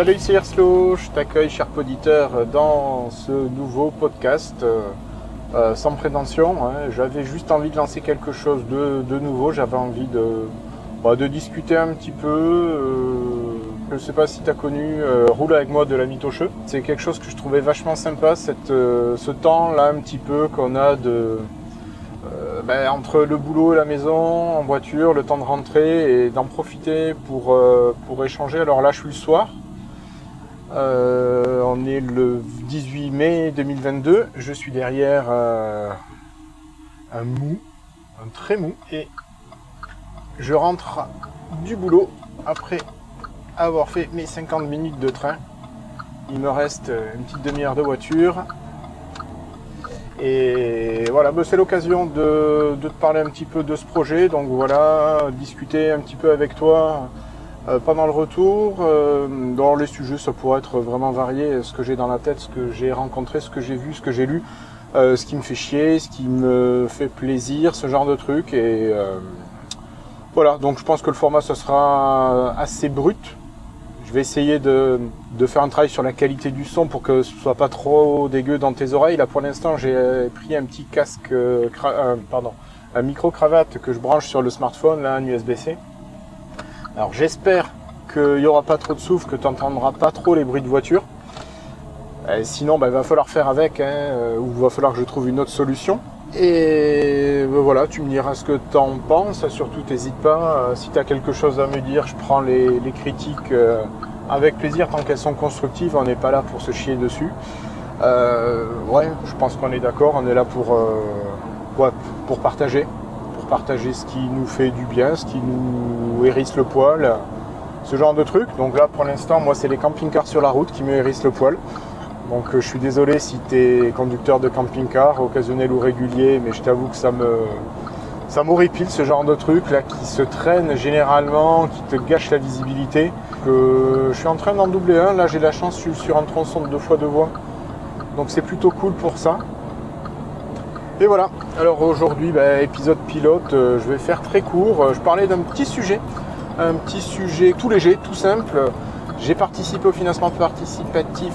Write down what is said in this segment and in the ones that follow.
Salut, c'est Erslo, je t'accueille, cher auditeur, dans ce nouveau podcast euh, euh, sans prétention. hein. J'avais juste envie de lancer quelque chose de, nouveau, j'avais envie de, bah, de discuter un petit peu. euh, je sais pas si tu as connu Roule avec moi de la Mitocheux. C'est quelque chose que je trouvais vachement sympa, ce temps-là un petit peu qu'on a de, ben, entre le boulot et la maison, en voiture, le temps de rentrer et d'en profiter pour, pour échanger. Alors là, je suis le soir. Euh, on est le 18 mai 2022. Je suis derrière euh, un mou, un très mou. Et je rentre du boulot après avoir fait mes 50 minutes de train. Il me reste une petite demi-heure de voiture. Et voilà, ben, c'est l'occasion de, te parler un petit peu de ce projet. Donc voilà, discuter un petit peu avec toi pendant le retour. Euh, dans les sujets, ça pourrait être vraiment varié. Ce que j'ai dans la tête, ce que j'ai rencontré, ce que j'ai vu, ce que j'ai lu, euh, ce qui me fait chier, ce qui me fait plaisir, ce genre de trucs. Et euh, voilà, donc je pense que le format, ce sera assez brut. Je vais essayer de, faire un travail sur la qualité du son pour que ce soit pas trop dégueu dans tes oreilles. Là, pour l'instant, j'ai pris un petit casque, euh, euh, pardon, un micro cravate que je branche sur le smartphone, là, un USB-C. Alors, j'espère qu'il n'y aura pas trop de souffle, que tu n'entendras pas trop les bruits de voiture. Sinon, bah, il va falloir faire avec, hein, euh, ou il va falloir que je trouve une autre solution. Et ben voilà, tu me diras ce que tu en penses. Surtout, n'hésite pas. Euh, si tu as quelque chose à me dire, je prends les, critiques euh, avec plaisir tant qu'elles sont constructives. On n'est pas là pour se chier dessus. Ouais, je pense qu'on est d'accord. On est là pour partager. Partager ce qui nous fait du bien, ce qui nous hérisse le poil. Ce genre de truc. Donc là, pour l'instant, moi, c'est les camping-cars sur la route qui me hérissent le poil. Donc euh, je suis désolé si tu es conducteur de camping-car, occasionnel ou régulier, mais je t'avoue que ça me ça m'horripile ce genre de truc là qui se traîne généralement, qui te gâche la visibilité. Que je suis en train d'en doubler un, là j'ai la chance, sur un tronçon de deux fois deux voies. Donc c'est plutôt cool pour ça. Et voilà, alors aujourd'hui, bah, épisode pilote, euh, je vais faire très court. Euh, Je parlais d'un petit sujet, un petit sujet tout léger, tout simple. J'ai participé au financement participatif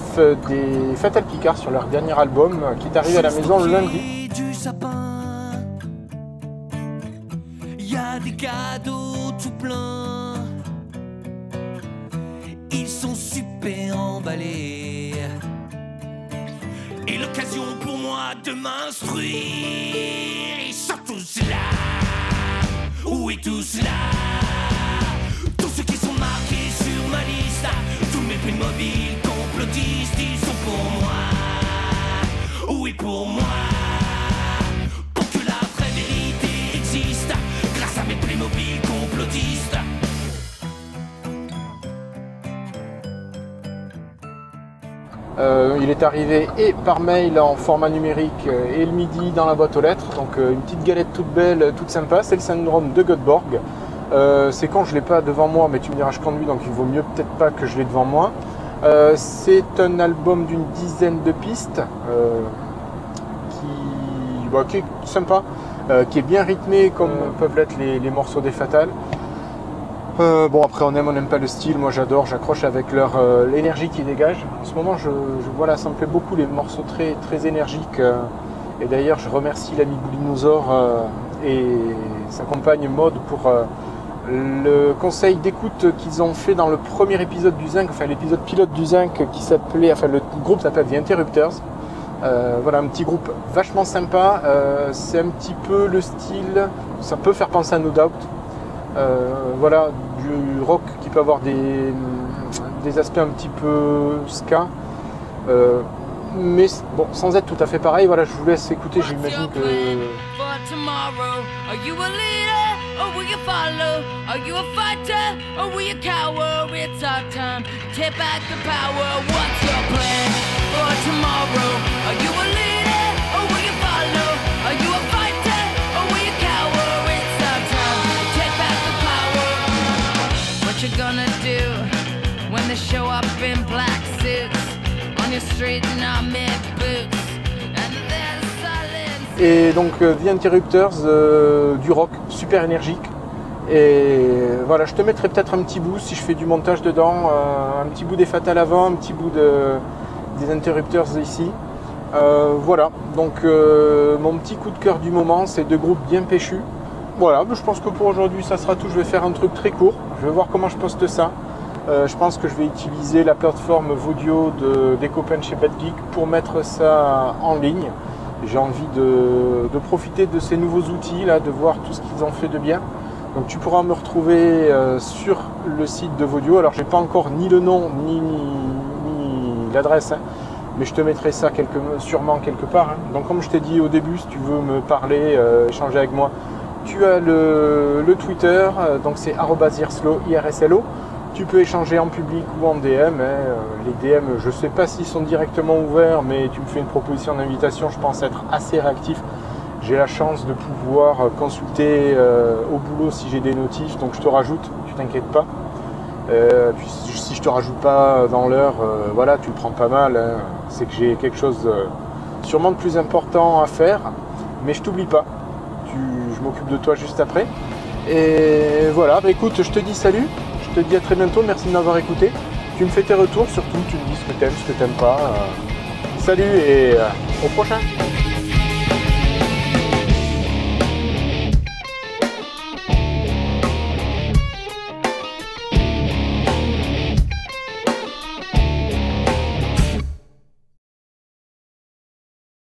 des Fatal Picard sur leur dernier album euh, qui est arrivé à la maison le lundi. du sapin. Y a des cadeaux tout plein. Ils sont super emballés. Et l'occasion pour moi de m'instruire. Ils sont tous là. Oui, tous là? Tous ceux qui sont marqués sur ma liste. Tous mes prix mobiles complotistes, ils sont pour moi. Oui, pour moi? Est arrivé et par mail en format numérique euh, et le midi dans la boîte aux lettres. Donc euh, une petite galette toute belle, euh, toute sympa. C'est le syndrome de Göteborg. Euh, c'est quand je l'ai pas devant moi, mais tu me diras je conduis donc il vaut mieux peut-être pas que je l'ai devant moi. Euh, c'est un album d'une dizaine de pistes euh, qui, bah, qui est sympa, qui est bien rythmé comme peuvent l'être les, les morceaux des Fatales. Bon après on aime on n'aime pas le style, moi j'adore, j'accroche avec leur euh, l'énergie qu'ils dégagent. En ce moment je, je- voilà ça me plaît beaucoup les morceaux très énergiques. euh, et d'ailleurs je remercie l'ami Boulinosaur euh, et sa compagne Maud pour le conseil d'écoute qu'ils ont fait dans le premier épisode du Zinc, enfin l'épisode pilote du Zinc qui s'appelait, enfin le groupe s'appelle The Interrupters. Voilà un petit groupe vachement sympa. C'est un petit peu le style, ça peut faire penser à No Doubt. Euh, voilà, du rock qui peut avoir des, des aspects un petit peu ska. Euh, mais bon, sans être tout à fait pareil, voilà, je vous laisse écouter, j'imagine que. for tomorrow? Are you a leader or will you follow? Are you a fighter or will you cower? It's our time. Take back the power. What's your plan for tomorrow? Are you Et donc euh, The Interrupters, euh, du rock super énergique. Et voilà, je te mettrai peut-être un petit bout si je fais du montage dedans, euh, un petit bout des fatales avant, un petit bout des interrupteurs ici. Voilà, donc mon petit coup de cœur du moment, c'est deux groupes bien péchus. Voilà, je pense que pour aujourd'hui ça sera tout. Je vais faire un truc très court. Je vais voir comment je poste ça. Je pense que je vais utiliser la plateforme Vodio de, des copains chez Bad Geek pour mettre ça en ligne. J'ai envie de, de, profiter de ces nouveaux outils là, de voir tout ce qu'ils ont fait de bien. Donc tu pourras me retrouver euh, sur le site de Vodio. Alors j'ai pas encore ni le nom ni, l'adresse, hein, mais je te mettrai ça sûrement quelque part. Hein. Donc comme je t'ai dit au début, si tu veux me parler, euh, échanger avec moi, tu as le, Twitter, euh, donc c'est irslo, IRSLO. Tu peux échanger en public ou en DM. Hein. Les DM, je ne sais pas s'ils sont directement ouverts, mais tu me fais une proposition d'invitation, je pense être assez réactif j'ai la chance de pouvoir consulter euh, au boulot si j'ai des notifs, donc je te rajoute, tu t'inquiètes pas. Euh, puis si je te rajoute pas dans l'heure, euh, voilà, tu le prends pas mal. Hein. C'est que j'ai quelque chose sûrement de plus important à faire, mais je t'oublie pas. je m'occupe de toi juste après. Et voilà, bah, écoute, je te dis salut, te dis à très bientôt, merci de m'avoir écouté. Tu me fais tes retours, surtout tu me dis ce que t'aimes, ce que t'aimes pas. salut et au prochain